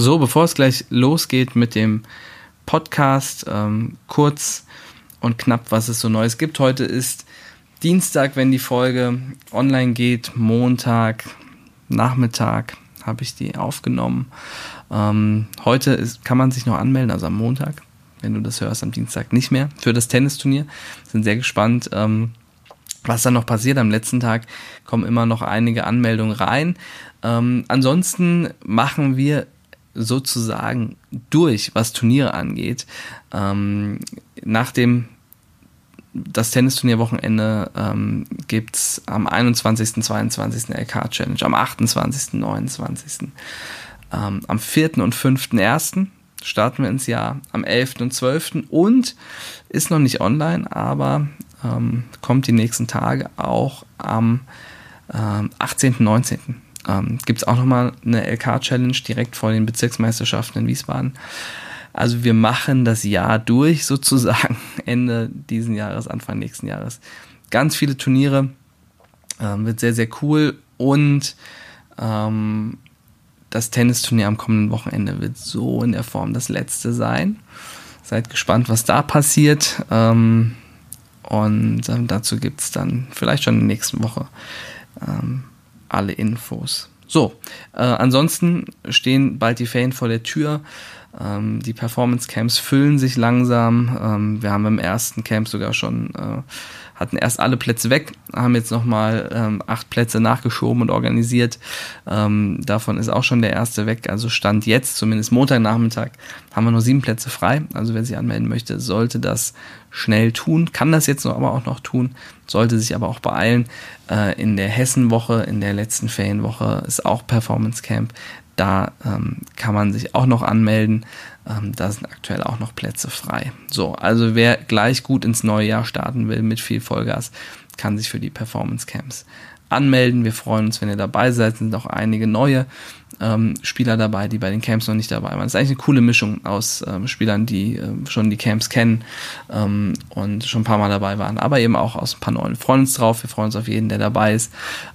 So, bevor es gleich losgeht mit dem Podcast, ähm, kurz und knapp, was es so Neues gibt. Heute ist Dienstag, wenn die Folge online geht, Montag, Nachmittag habe ich die aufgenommen. Ähm, heute ist, kann man sich noch anmelden, also am Montag, wenn du das hörst, am Dienstag nicht mehr für das Tennisturnier. Sind sehr gespannt, ähm, was dann noch passiert. Am letzten Tag kommen immer noch einige Anmeldungen rein. Ähm, ansonsten machen wir sozusagen durch, was Turniere angeht. Ähm, nach dem das Tennisturnierwochenende ähm, gibt es am 21., 22. LK Challenge, am 28., 29. Ähm, am 4. und 5.1. starten wir ins Jahr, am 11. und 12. und ist noch nicht online, aber ähm, kommt die nächsten Tage auch am ähm, 18. 19. Ähm, gibt es auch nochmal eine LK-Challenge direkt vor den Bezirksmeisterschaften in Wiesbaden. Also wir machen das Jahr durch sozusagen, Ende diesen Jahres, Anfang nächsten Jahres. Ganz viele Turniere, ähm, wird sehr, sehr cool und ähm, das Tennisturnier am kommenden Wochenende wird so in der Form das letzte sein. Seid gespannt, was da passiert. Ähm, und ähm, dazu gibt es dann vielleicht schon in der nächsten Woche ähm, alle Infos. So, äh, ansonsten stehen bald die Ferien vor der Tür. Ähm, die Performance Camps füllen sich langsam. Ähm, wir haben im ersten Camp sogar schon äh, hatten erst alle Plätze weg, haben jetzt nochmal ähm, acht Plätze nachgeschoben und organisiert. Ähm, davon ist auch schon der erste weg. Also Stand jetzt, zumindest Montagnachmittag, haben wir nur sieben Plätze frei. Also wer sich anmelden möchte, sollte das schnell tun, kann das jetzt noch aber auch noch tun, sollte sich aber auch beeilen. Äh, in der Hessenwoche, in der letzten Ferienwoche ist auch Performance Camp. Da ähm, kann man sich auch noch anmelden. Ähm, da sind aktuell auch noch Plätze frei. So, also wer gleich gut ins neue Jahr starten will mit viel Vollgas, kann sich für die Performance Camps anmelden. Wir freuen uns, wenn ihr dabei seid. Es sind auch einige neue ähm, Spieler dabei, die bei den Camps noch nicht dabei waren. Es ist eigentlich eine coole Mischung aus ähm, Spielern, die ähm, schon die Camps kennen ähm, und schon ein paar Mal dabei waren, aber eben auch aus ein paar neuen. Wir freuen uns drauf. Wir freuen uns auf jeden, der dabei ist.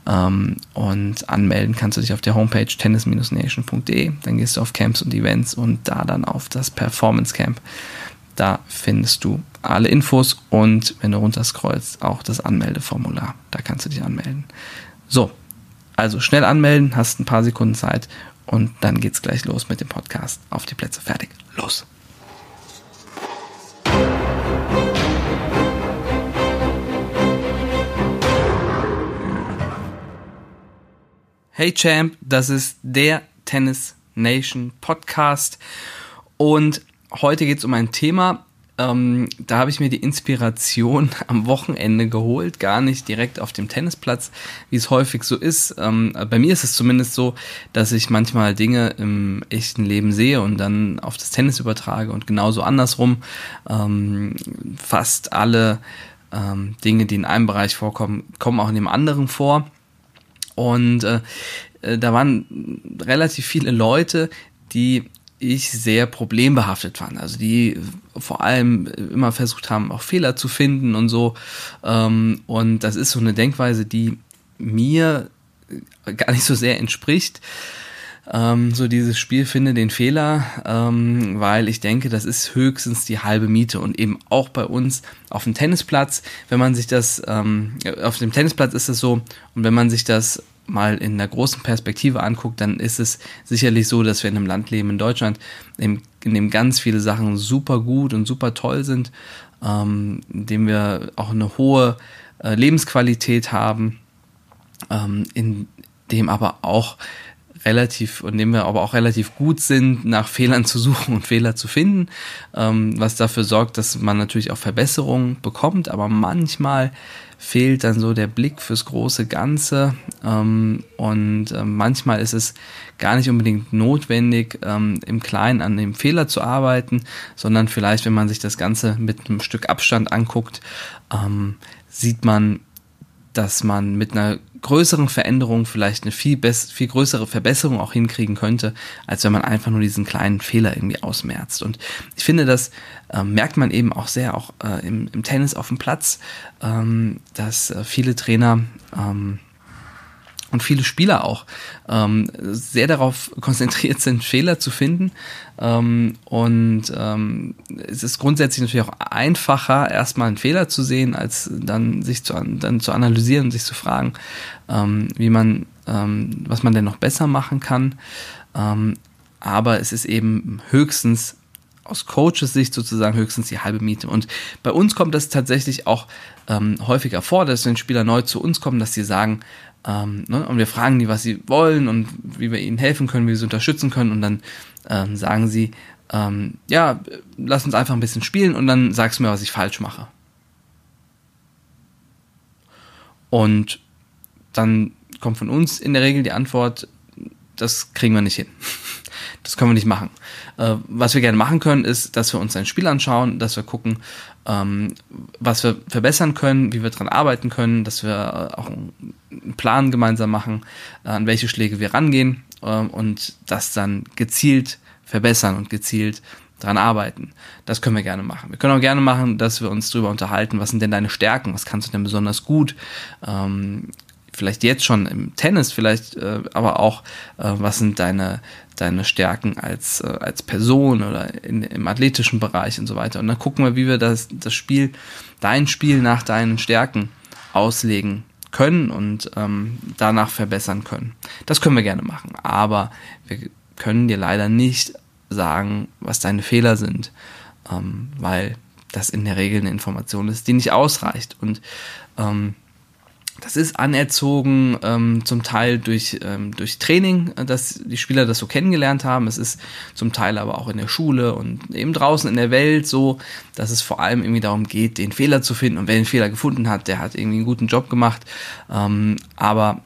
Ähm, und anmelden kannst du dich auf der Homepage tennis-nation.de. Dann gehst du auf Camps und Events und da dann auf das Performance Camp. Da findest du alle Infos und wenn du runterscrollst, auch das Anmeldeformular. Da kannst du dich anmelden. So, also schnell anmelden, hast ein paar Sekunden Zeit und dann geht's gleich los mit dem Podcast. Auf die Plätze, fertig, los. Hey Champ, das ist der Tennis Nation Podcast und heute geht es um ein Thema, ähm, da habe ich mir die Inspiration am Wochenende geholt, gar nicht direkt auf dem Tennisplatz, wie es häufig so ist. Ähm, bei mir ist es zumindest so, dass ich manchmal Dinge im echten Leben sehe und dann auf das Tennis übertrage und genauso andersrum. Ähm, fast alle ähm, Dinge, die in einem Bereich vorkommen, kommen auch in dem anderen vor. Und äh, äh da waren relativ viele Leute, die ich sehr problembehaftet fand. Also die vor allem immer versucht haben, auch Fehler zu finden und so. Ähm, und das ist so eine Denkweise, die mir gar nicht so sehr entspricht. Ähm, so dieses Spiel finde den Fehler, ähm, weil ich denke, das ist höchstens die halbe Miete und eben auch bei uns auf dem Tennisplatz, wenn man sich das, auf dem Tennisplatz ist es so und wenn man sich das mal in der großen Perspektive anguckt, dann ist es sicherlich so, dass wir in einem Land leben, in Deutschland, in, in dem ganz viele Sachen super gut und super toll sind, ähm, in dem wir auch eine hohe äh, Lebensqualität haben, ähm, in dem aber auch relativ, und dem wir aber auch relativ gut sind, nach Fehlern zu suchen und Fehler zu finden, ähm, was dafür sorgt, dass man natürlich auch Verbesserungen bekommt, aber manchmal fehlt dann so der Blick fürs große Ganze. Ähm, und äh, manchmal ist es gar nicht unbedingt notwendig, ähm, im Kleinen an dem Fehler zu arbeiten, sondern vielleicht, wenn man sich das Ganze mit einem Stück Abstand anguckt, ähm, sieht man, dass man mit einer größeren Veränderung vielleicht eine viel, viel größere Verbesserung auch hinkriegen könnte, als wenn man einfach nur diesen kleinen Fehler irgendwie ausmerzt. Und ich finde, das äh, merkt man eben auch sehr auch äh, im, im, Tennis auf dem Platz, ähm, dass äh, viele Trainer ähm, und viele Spieler auch ähm, sehr darauf konzentriert sind, Fehler zu finden. Ähm, und ähm, es ist grundsätzlich natürlich auch einfacher, erstmal einen Fehler zu sehen, als dann sich zu, dann zu analysieren und sich zu fragen, ähm, wie man, ähm, was man denn noch besser machen kann. Ähm, aber es ist eben höchstens aus Coaches Sicht sozusagen höchstens die halbe Miete. Und bei uns kommt das tatsächlich auch ähm, häufiger vor, dass wenn Spieler neu zu uns kommen, dass sie sagen, ähm, ne, und wir fragen die, was sie wollen und wie wir ihnen helfen können, wie wir sie unterstützen können. Und dann ähm, sagen sie, ähm, ja, lass uns einfach ein bisschen spielen und dann sagst du mir, was ich falsch mache. Und dann kommt von uns in der Regel die Antwort, das kriegen wir nicht hin. Das können wir nicht machen. Äh, was wir gerne machen können, ist, dass wir uns ein Spiel anschauen, dass wir gucken, ähm, was wir verbessern können, wie wir daran arbeiten können, dass wir äh, auch einen Plan gemeinsam machen, äh, an welche Schläge wir rangehen ähm, und das dann gezielt verbessern und gezielt daran arbeiten. Das können wir gerne machen. Wir können auch gerne machen, dass wir uns darüber unterhalten, was sind denn deine Stärken, was kannst du denn besonders gut, ähm, vielleicht jetzt schon im Tennis, vielleicht äh, aber auch, äh, was sind deine, deine Stärken als, äh, als Person oder in, im athletischen Bereich und so weiter. Und dann gucken wir, wie wir das, das Spiel, dein Spiel nach deinen Stärken auslegen können und ähm, danach verbessern können. Das können wir gerne machen, aber wir können dir leider nicht sagen, was deine Fehler sind, ähm, weil das in der Regel eine Information ist, die nicht ausreicht. Und ähm, das ist anerzogen, ähm, zum Teil durch, ähm, durch Training, äh, dass die Spieler das so kennengelernt haben. Es ist zum Teil aber auch in der Schule und eben draußen in der Welt so, dass es vor allem irgendwie darum geht, den Fehler zu finden. Und wer den Fehler gefunden hat, der hat irgendwie einen guten Job gemacht. Ähm, aber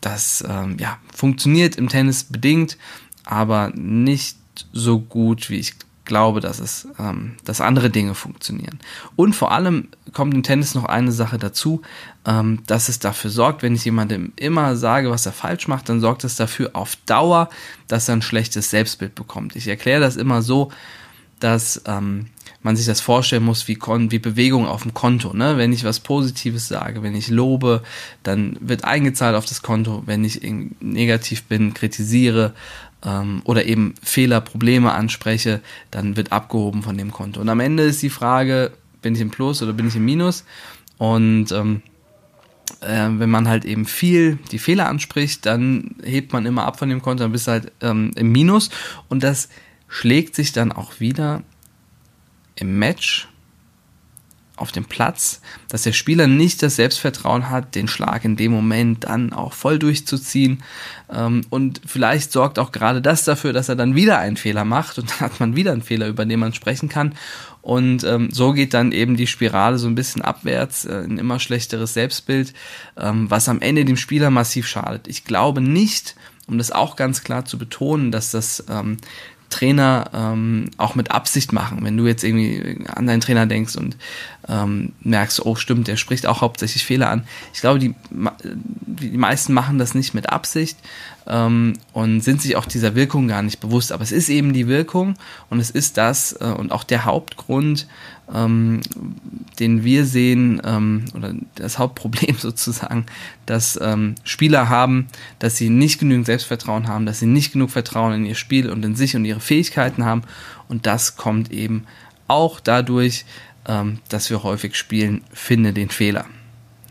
das ähm, ja, funktioniert im Tennis bedingt, aber nicht so gut, wie ich glaube, dass es, ähm, dass andere Dinge funktionieren. Und vor allem kommt im Tennis noch eine Sache dazu, ähm, dass es dafür sorgt, wenn ich jemandem immer sage, was er falsch macht, dann sorgt es dafür auf Dauer, dass er ein schlechtes Selbstbild bekommt. Ich erkläre das immer so, dass ähm, man sich das vorstellen muss wie, Kon wie Bewegung auf dem Konto. Ne? Wenn ich was Positives sage, wenn ich lobe, dann wird eingezahlt auf das Konto. Wenn ich negativ bin, kritisiere, ähm, oder eben Fehler, Probleme anspreche, dann wird abgehoben von dem Konto. Und am Ende ist die Frage, bin ich im Plus oder bin ich im Minus? Und ähm, äh, wenn man halt eben viel die Fehler anspricht, dann hebt man immer ab von dem Konto, dann bist du halt ähm, im Minus. Und das schlägt sich dann auch wieder im Match auf dem Platz, dass der Spieler nicht das Selbstvertrauen hat, den Schlag in dem Moment dann auch voll durchzuziehen. Ähm, und vielleicht sorgt auch gerade das dafür, dass er dann wieder einen Fehler macht und dann hat man wieder einen Fehler, über den man sprechen kann. Und ähm, so geht dann eben die Spirale so ein bisschen abwärts, äh, ein immer schlechteres Selbstbild, ähm, was am Ende dem Spieler massiv schadet. Ich glaube nicht, um das auch ganz klar zu betonen, dass das Trainer ähm, auch mit Absicht machen. Wenn du jetzt irgendwie an deinen Trainer denkst und ähm, merkst, oh stimmt, der spricht auch hauptsächlich Fehler an. Ich glaube, die, die meisten machen das nicht mit Absicht ähm, und sind sich auch dieser Wirkung gar nicht bewusst. Aber es ist eben die Wirkung und es ist das äh, und auch der Hauptgrund, ähm, den wir sehen, ähm, oder das Hauptproblem sozusagen, dass ähm, Spieler haben, dass sie nicht genügend Selbstvertrauen haben, dass sie nicht genug Vertrauen in ihr Spiel und in sich und ihre Fähigkeiten haben. Und das kommt eben auch dadurch, ähm, dass wir häufig spielen, finde den Fehler.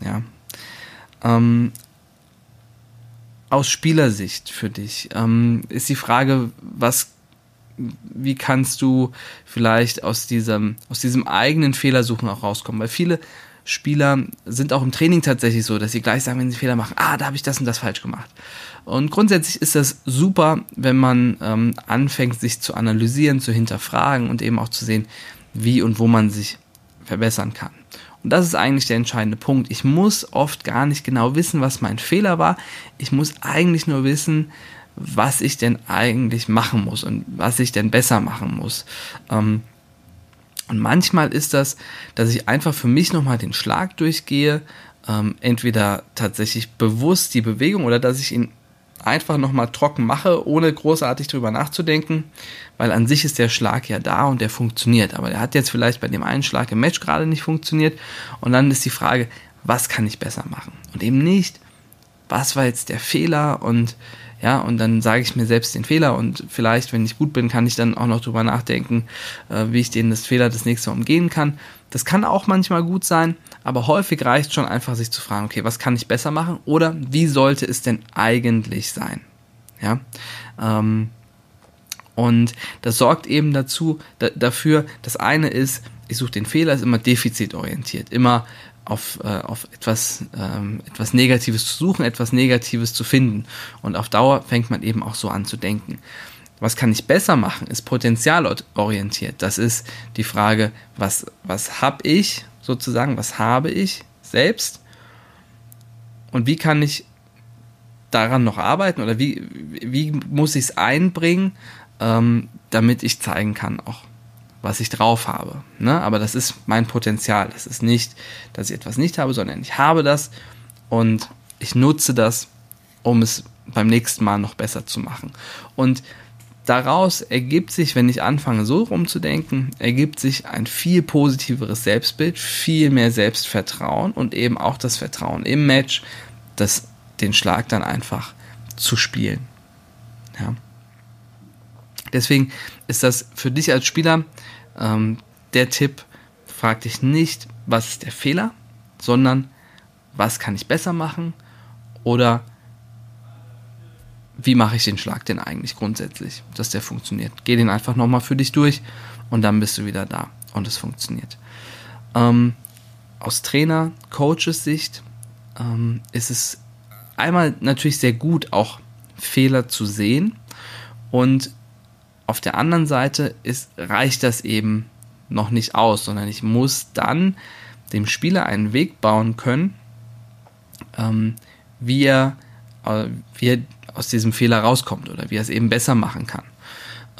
Ja. Ähm, aus Spielersicht für dich ähm, ist die Frage, was wie kannst du vielleicht aus diesem, aus diesem eigenen Fehlersuchen auch rauskommen? Weil viele Spieler sind auch im Training tatsächlich so, dass sie gleich sagen, wenn sie Fehler machen, ah, da habe ich das und das falsch gemacht. Und grundsätzlich ist das super, wenn man ähm, anfängt, sich zu analysieren, zu hinterfragen und eben auch zu sehen, wie und wo man sich verbessern kann. Und das ist eigentlich der entscheidende Punkt. Ich muss oft gar nicht genau wissen, was mein Fehler war. Ich muss eigentlich nur wissen, was ich denn eigentlich machen muss und was ich denn besser machen muss. Ähm, und manchmal ist das, dass ich einfach für mich nochmal den Schlag durchgehe, ähm, entweder tatsächlich bewusst die Bewegung oder dass ich ihn einfach nochmal trocken mache, ohne großartig drüber nachzudenken, weil an sich ist der Schlag ja da und der funktioniert. Aber der hat jetzt vielleicht bei dem einen Schlag im Match gerade nicht funktioniert und dann ist die Frage, was kann ich besser machen? Und eben nicht, was war jetzt der Fehler und ja, und dann sage ich mir selbst den Fehler und vielleicht, wenn ich gut bin, kann ich dann auch noch drüber nachdenken, äh, wie ich den das Fehler das nächste Mal umgehen kann. Das kann auch manchmal gut sein, aber häufig reicht schon einfach, sich zu fragen, okay, was kann ich besser machen oder wie sollte es denn eigentlich sein? Ja, ähm, und das sorgt eben dazu, da, dafür, das eine ist, ich suche den Fehler, ist immer defizitorientiert, immer auf, äh, auf etwas, ähm, etwas Negatives zu suchen, etwas Negatives zu finden. Und auf Dauer fängt man eben auch so an zu denken. Was kann ich besser machen, ist potenzialorientiert. Das ist die Frage, was, was habe ich sozusagen, was habe ich selbst und wie kann ich daran noch arbeiten oder wie, wie muss ich es einbringen, ähm, damit ich zeigen kann auch, was ich drauf habe. Ne? Aber das ist mein Potenzial. Das ist nicht, dass ich etwas nicht habe, sondern ich habe das und ich nutze das, um es beim nächsten Mal noch besser zu machen. Und daraus ergibt sich, wenn ich anfange so rumzudenken, ergibt sich ein viel positiveres Selbstbild, viel mehr Selbstvertrauen und eben auch das Vertrauen im Match, das den Schlag dann einfach zu spielen. Ja. Deswegen ist das für dich als Spieler ähm, der Tipp, frag dich nicht, was ist der Fehler, sondern was kann ich besser machen oder wie mache ich den Schlag denn eigentlich grundsätzlich, dass der funktioniert. Geh den einfach nochmal für dich durch und dann bist du wieder da und es funktioniert. Ähm, aus Trainer, Coaches Sicht ähm, ist es einmal natürlich sehr gut, auch Fehler zu sehen und auf der anderen Seite ist, reicht das eben noch nicht aus, sondern ich muss dann dem Spieler einen Weg bauen können, ähm, wie, er, äh, wie er aus diesem Fehler rauskommt oder wie er es eben besser machen kann.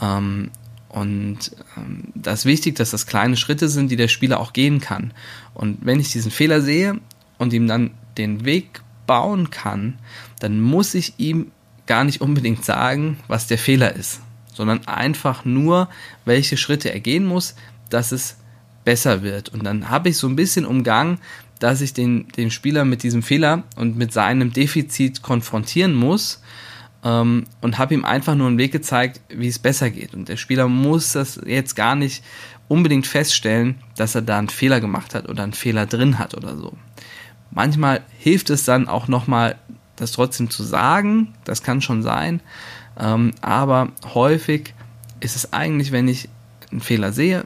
Ähm, und ähm, da ist wichtig, dass das kleine Schritte sind, die der Spieler auch gehen kann. Und wenn ich diesen Fehler sehe und ihm dann den Weg bauen kann, dann muss ich ihm gar nicht unbedingt sagen, was der Fehler ist, sondern einfach nur, welche Schritte er gehen muss, dass es besser wird. Und dann habe ich so ein bisschen umgangen, dass ich den, den Spieler mit diesem Fehler und mit seinem Defizit konfrontieren muss ähm, und habe ihm einfach nur einen Weg gezeigt, wie es besser geht. Und der Spieler muss das jetzt gar nicht unbedingt feststellen, dass er da einen Fehler gemacht hat oder einen Fehler drin hat oder so. Manchmal hilft es dann auch nochmal, das trotzdem zu sagen, das kann schon sein, ähm, aber häufig ist es eigentlich, wenn ich einen Fehler sehe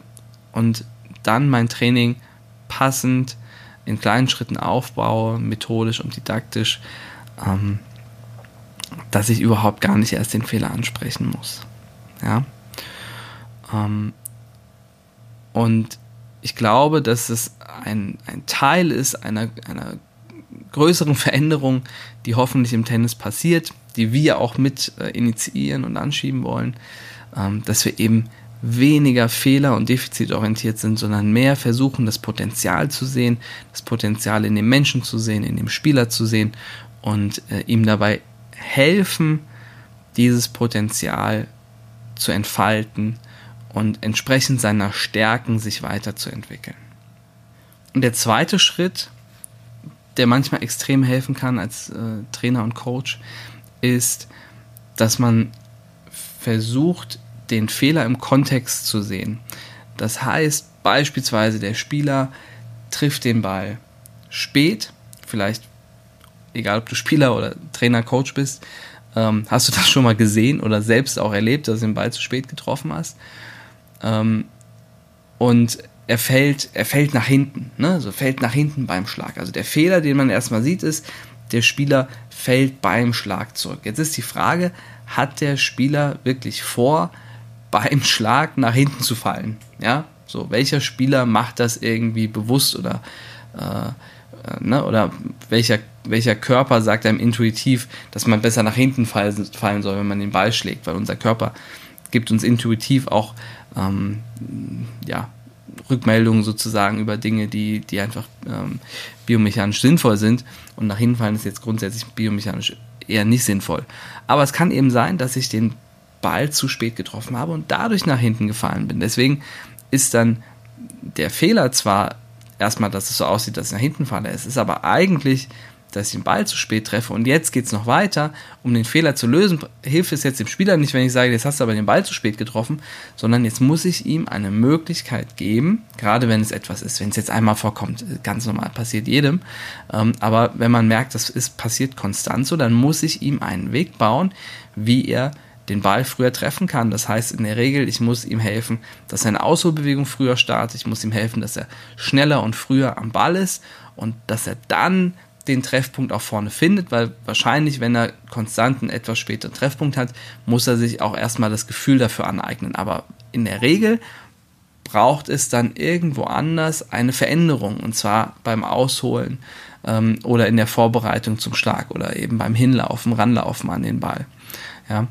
und dann mein Training passend in kleinen Schritten aufbaue, methodisch und didaktisch, ähm, dass ich überhaupt gar nicht erst den Fehler ansprechen muss. Ja. Ähm, und ich glaube, dass es ein, ein Teil ist einer, einer größeren Veränderung, die hoffentlich im Tennis passiert, die wir auch mit äh, initiieren und anschieben wollen, ähm, dass wir eben weniger fehler- und defizitorientiert sind, sondern mehr versuchen, das Potenzial zu sehen, das Potenzial in dem Menschen zu sehen, in dem Spieler zu sehen und äh, ihm dabei helfen, dieses Potenzial zu entfalten und entsprechend seiner Stärken sich weiterzuentwickeln. Und der zweite Schritt, der manchmal extrem helfen kann als äh, Trainer und Coach, ist, dass man versucht, den Fehler im Kontext zu sehen. Das heißt beispielsweise, der Spieler trifft den Ball spät, vielleicht egal ob du Spieler oder Trainer, Coach bist, ähm, hast du das schon mal gesehen oder selbst auch erlebt, dass du den Ball zu spät getroffen hast. Ähm, und er fällt, er fällt nach hinten, ne? also fällt nach hinten beim Schlag. Also der Fehler, den man erstmal sieht, ist, der Spieler fällt beim Schlag zurück. Jetzt ist die Frage, hat der Spieler wirklich vor, beim Schlag nach hinten zu fallen? Ja, so welcher Spieler macht das irgendwie bewusst oder äh, äh, ne? oder welcher, welcher Körper sagt einem intuitiv, dass man besser nach hinten fallen, fallen soll, wenn man den Ball schlägt, weil unser Körper gibt uns intuitiv auch ähm, ja, Rückmeldungen sozusagen über Dinge, die, die einfach ähm, biomechanisch sinnvoll sind. Und nach hinten fallen ist jetzt grundsätzlich biomechanisch eher nicht sinnvoll. Aber es kann eben sein, dass ich den Ball zu spät getroffen habe und dadurch nach hinten gefallen bin. Deswegen ist dann der Fehler zwar erstmal, dass es so aussieht, dass ich nach hinten falle. Es ist aber eigentlich dass ich den Ball zu spät treffe und jetzt geht es noch weiter, um den Fehler zu lösen, hilft es jetzt dem Spieler nicht, wenn ich sage, jetzt hast du aber den Ball zu spät getroffen, sondern jetzt muss ich ihm eine Möglichkeit geben, gerade wenn es etwas ist, wenn es jetzt einmal vorkommt, ganz normal passiert jedem, ähm, aber wenn man merkt, das ist passiert konstant so, dann muss ich ihm einen Weg bauen, wie er den Ball früher treffen kann. Das heißt in der Regel, ich muss ihm helfen, dass seine Ausholbewegung früher startet. Ich muss ihm helfen, dass er schneller und früher am Ball ist und dass er dann den Treffpunkt auch vorne findet, weil wahrscheinlich, wenn er konstant einen etwas späteren Treffpunkt hat, muss er sich auch erstmal das Gefühl dafür aneignen. Aber in der Regel braucht es dann irgendwo anders eine Veränderung und zwar beim Ausholen ähm, oder in der Vorbereitung zum Schlag oder eben beim Hinlaufen, Ranlaufen an den Ball. Ja.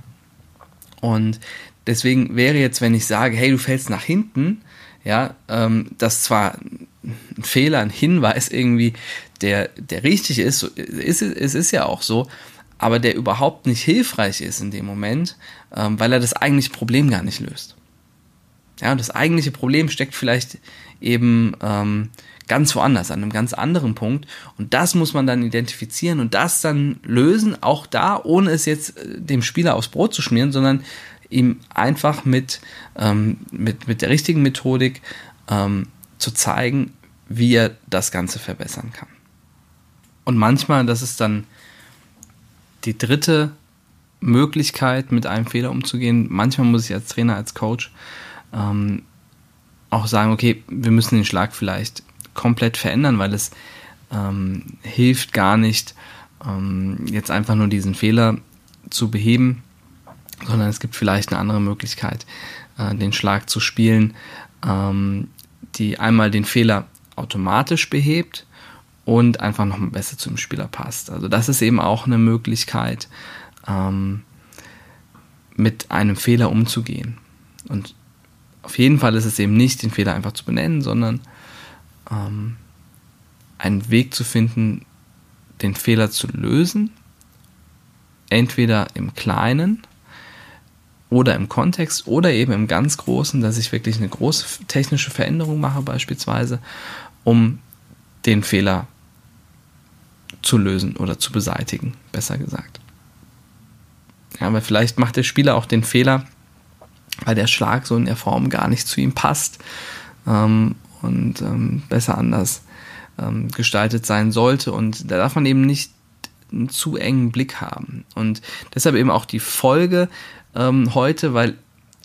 Und deswegen wäre jetzt, wenn ich sage, hey, du fällst nach hinten, ja, ähm, das zwar ein Fehler, ein Hinweis irgendwie, der, der richtig ist, ist, es ist ja auch so, aber der überhaupt nicht hilfreich ist in dem Moment, ähm, weil er das eigentliche Problem gar nicht löst. Ja, und das eigentliche Problem steckt vielleicht eben ähm, ganz woanders, an einem ganz anderen Punkt. Und das muss man dann identifizieren und das dann lösen, auch da, ohne es jetzt äh, dem Spieler aufs Brot zu schmieren, sondern ihm einfach mit, ähm, mit, mit der richtigen Methodik ähm, zu zeigen, wie er das Ganze verbessern kann. Und manchmal, das ist dann die dritte Möglichkeit, mit einem Fehler umzugehen. Manchmal muss ich als Trainer, als Coach ähm, auch sagen, okay, wir müssen den Schlag vielleicht komplett verändern, weil es ähm, hilft gar nicht, ähm, jetzt einfach nur diesen Fehler zu beheben, sondern es gibt vielleicht eine andere Möglichkeit, äh, den Schlag zu spielen, ähm, die einmal den Fehler automatisch behebt und einfach noch besser zum Spieler passt. Also das ist eben auch eine Möglichkeit, ähm, mit einem Fehler umzugehen. Und auf jeden Fall ist es eben nicht, den Fehler einfach zu benennen, sondern ähm, einen Weg zu finden, den Fehler zu lösen. Entweder im Kleinen oder im Kontext oder eben im ganz Großen, dass ich wirklich eine große technische Veränderung mache beispielsweise, um den Fehler zu lösen oder zu beseitigen, besser gesagt. Ja, aber vielleicht macht der Spieler auch den Fehler, weil der Schlag so in der Form gar nicht zu ihm passt ähm, und ähm, besser anders ähm, gestaltet sein sollte. Und da darf man eben nicht einen zu engen Blick haben. Und deshalb eben auch die Folge ähm, heute, weil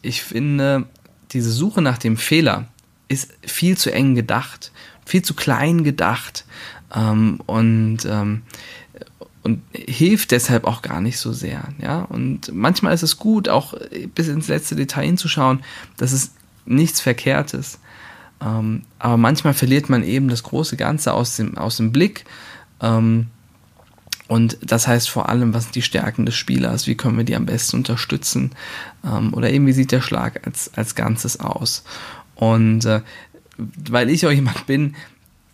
ich finde, diese Suche nach dem Fehler ist viel zu eng gedacht, viel zu klein gedacht ähm, und ähm, und hilft deshalb auch gar nicht so sehr. Ja? Und manchmal ist es gut, auch bis ins letzte Detail hinzuschauen, dass es nichts Verkehrtes. Ähm, aber manchmal verliert man eben das große Ganze aus dem, aus dem Blick. Ähm, und das heißt vor allem, was sind die Stärken des Spielers, wie können wir die am besten unterstützen ähm, oder eben wie sieht der Schlag als, als Ganzes aus. Und äh, weil ich auch jemand bin,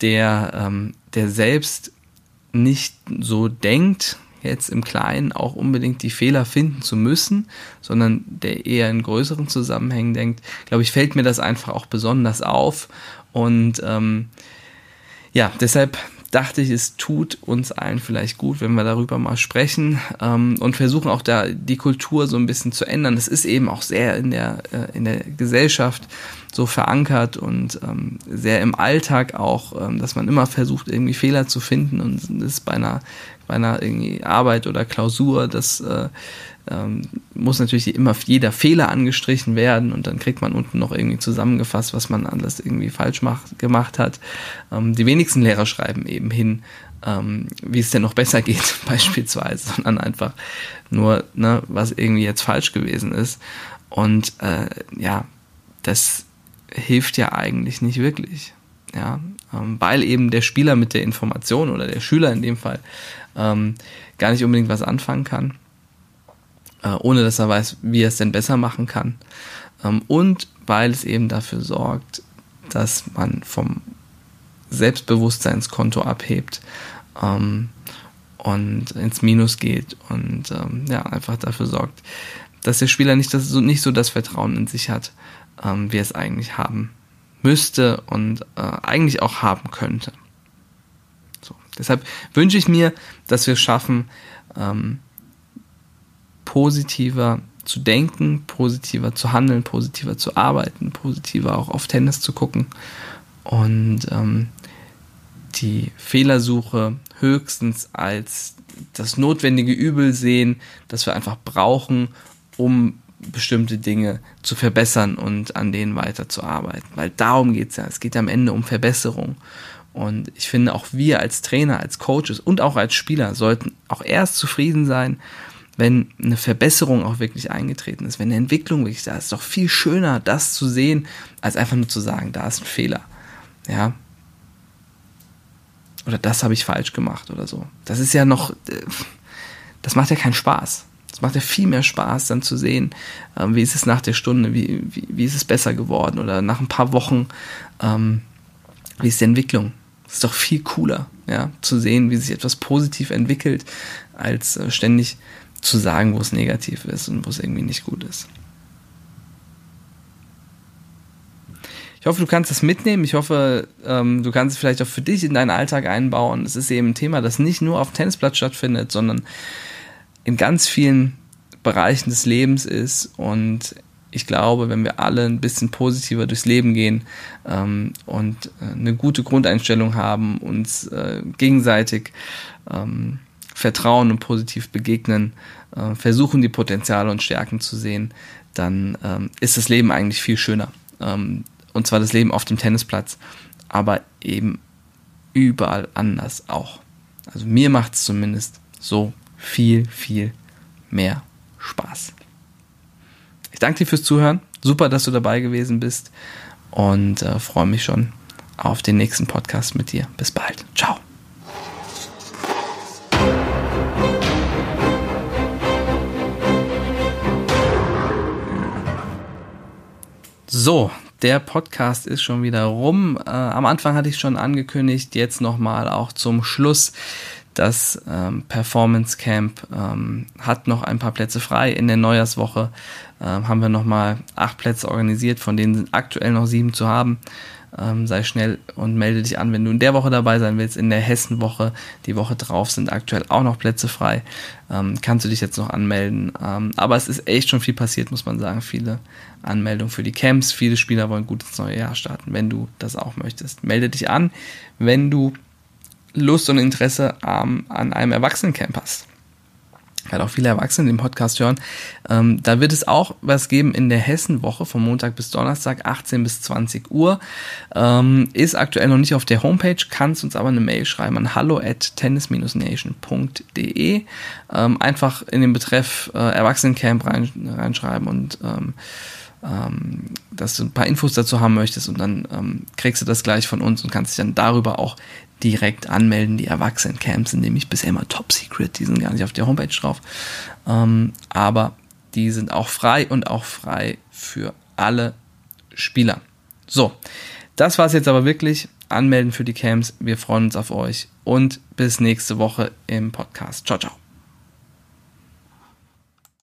der, ähm, der selbst nicht so denkt, jetzt im Kleinen auch unbedingt die Fehler finden zu müssen, sondern der eher in größeren Zusammenhängen denkt, glaube ich, fällt mir das einfach auch besonders auf. Und ähm, ja, deshalb dachte ich, es tut uns allen vielleicht gut, wenn wir darüber mal sprechen ähm, und versuchen auch da die Kultur so ein bisschen zu ändern. Das ist eben auch sehr in der, äh, in der Gesellschaft so verankert und ähm, sehr im Alltag auch, ähm, dass man immer versucht, irgendwie Fehler zu finden und ist bei einer, bei einer irgendwie Arbeit oder Klausur, das äh, ähm, muss natürlich immer jeder Fehler angestrichen werden und dann kriegt man unten noch irgendwie zusammengefasst, was man alles irgendwie falsch macht, gemacht hat. Ähm, die wenigsten Lehrer schreiben eben hin, ähm, wie es denn noch besser geht, beispielsweise, sondern einfach nur, ne, was irgendwie jetzt falsch gewesen ist. Und äh, ja, das hilft ja eigentlich nicht wirklich. Ja, ähm, weil eben der Spieler mit der Information oder der Schüler in dem Fall ähm, gar nicht unbedingt was anfangen kann äh, ohne dass er weiß, wie er es denn besser machen kann. Ähm, und weil es eben dafür sorgt, dass man vom Selbstbewusstseinskonto abhebt ähm, und ins Minus geht und ähm, ja, einfach dafür sorgt, dass der Spieler nicht, das, nicht so das Vertrauen in sich hat, wie er es eigentlich haben müsste und äh, eigentlich auch haben könnte. So, Deshalb wünsche ich mir, dass wir es schaffen, positiver zu denken, positiver zu handeln, positiver zu arbeiten, positiver auch auf Tennis zu gucken und ähm, die Fehlersuche höchstens als das notwendige Übel sehen, das wir einfach brauchen, um bestimmte Dinge zu verbessern und an denen weiterzuarbeiten. Weil darum geht es ja. Es geht am Ende um Verbesserung. Und ich finde, auch wir als Trainer, als Coaches und auch als Spieler sollten auch erst zufrieden sein, wenn eine Verbesserung auch wirklich eingetreten ist, wenn eine Entwicklung wirklich da ist. ist doch viel schöner, das zu sehen, als einfach nur zu sagen, da ist ein Fehler. Ja. Oder das habe ich falsch gemacht oder so. Das ist ja noch, äh, das macht ja keinen Spaß. Es macht ja viel mehr Spaß, dann zu sehen, ähm, wie ist es nach der Stunde, wie, wie, wie, ist es besser geworden oder nach ein paar Wochen, ähm, wie ist die Entwicklung. Das ist doch viel cooler, ja, zu sehen, wie sich etwas positiv entwickelt, als äh, ständig zu sagen, wo es negativ ist und wo es irgendwie nicht gut ist. Ich hoffe, du kannst das mitnehmen. Ich hoffe, ähm, du kannst es vielleicht auch für dich in deinen Alltag einbauen. Es ist eben ein Thema, das nicht nur auf dem Tennisplatz stattfindet, sondern in ganz vielen Bereichen des Lebens ist. Und ich glaube, wenn wir alle ein bisschen positiver durchs Leben gehen ähm, und äh, eine gute Grundeinstellung haben, uns äh, gegenseitig ähm, vertrauen und positiv begegnen, äh, versuchen die Potenziale und Stärken zu sehen, dann ähm, ist das Leben eigentlich viel schöner. Ähm, und zwar das Leben auf dem Tennisplatz, aber eben überall anders auch. Also mir macht es zumindest so viel, viel mehr Spaß. Ich danke dir fürs Zuhören. Super, dass du dabei gewesen bist und äh, freue mich schon auf den nächsten Podcast mit dir. Bis bald. Ciao. So, der Podcast ist schon wieder rum. Äh, am Anfang hatte ich schon angekündigt, jetzt nochmal auch zum Schluss das ähm, Performance Camp ähm, hat noch ein paar Plätze frei. In der Neujahrswoche ähm, haben wir nochmal acht Plätze organisiert, von denen sind aktuell noch sieben zu haben. Ähm, sei schnell und melde dich an, wenn du in der Woche dabei sein willst. In der Hessenwoche, die Woche drauf, sind aktuell auch noch Plätze frei. Ähm, kannst du dich jetzt noch anmelden. Ähm, aber es ist echt schon viel passiert, muss man sagen. Viele Anmeldungen für die Camps. Viele Spieler wollen gut ins neue Jahr starten, wenn du das auch möchtest. Melde dich an, wenn du Lust und Interesse ähm, an einem Erwachsenencamp hast. Ich werde auch viele Erwachsene den Podcast hören. Ähm, da wird es auch was geben in der Hessenwoche von Montag bis Donnerstag, 18 bis 20 Uhr. Ähm, ist aktuell noch nicht auf der Homepage, kannst uns aber eine Mail schreiben an hallo at tennis-nation.de. Ähm, einfach in den Betreff äh, Erwachsenencamp rein, reinschreiben und ähm, ähm, dass du ein paar Infos dazu haben möchtest und dann ähm, kriegst du das gleich von uns und kannst dich dann darüber auch direkt anmelden. Die Erwachsenencamps sind nämlich bisher immer top secret, die sind gar nicht auf der Homepage drauf. Ähm, aber die sind auch frei und auch frei für alle Spieler. So, das war es jetzt aber wirklich. Anmelden für die Camps. Wir freuen uns auf euch und bis nächste Woche im Podcast. Ciao, ciao.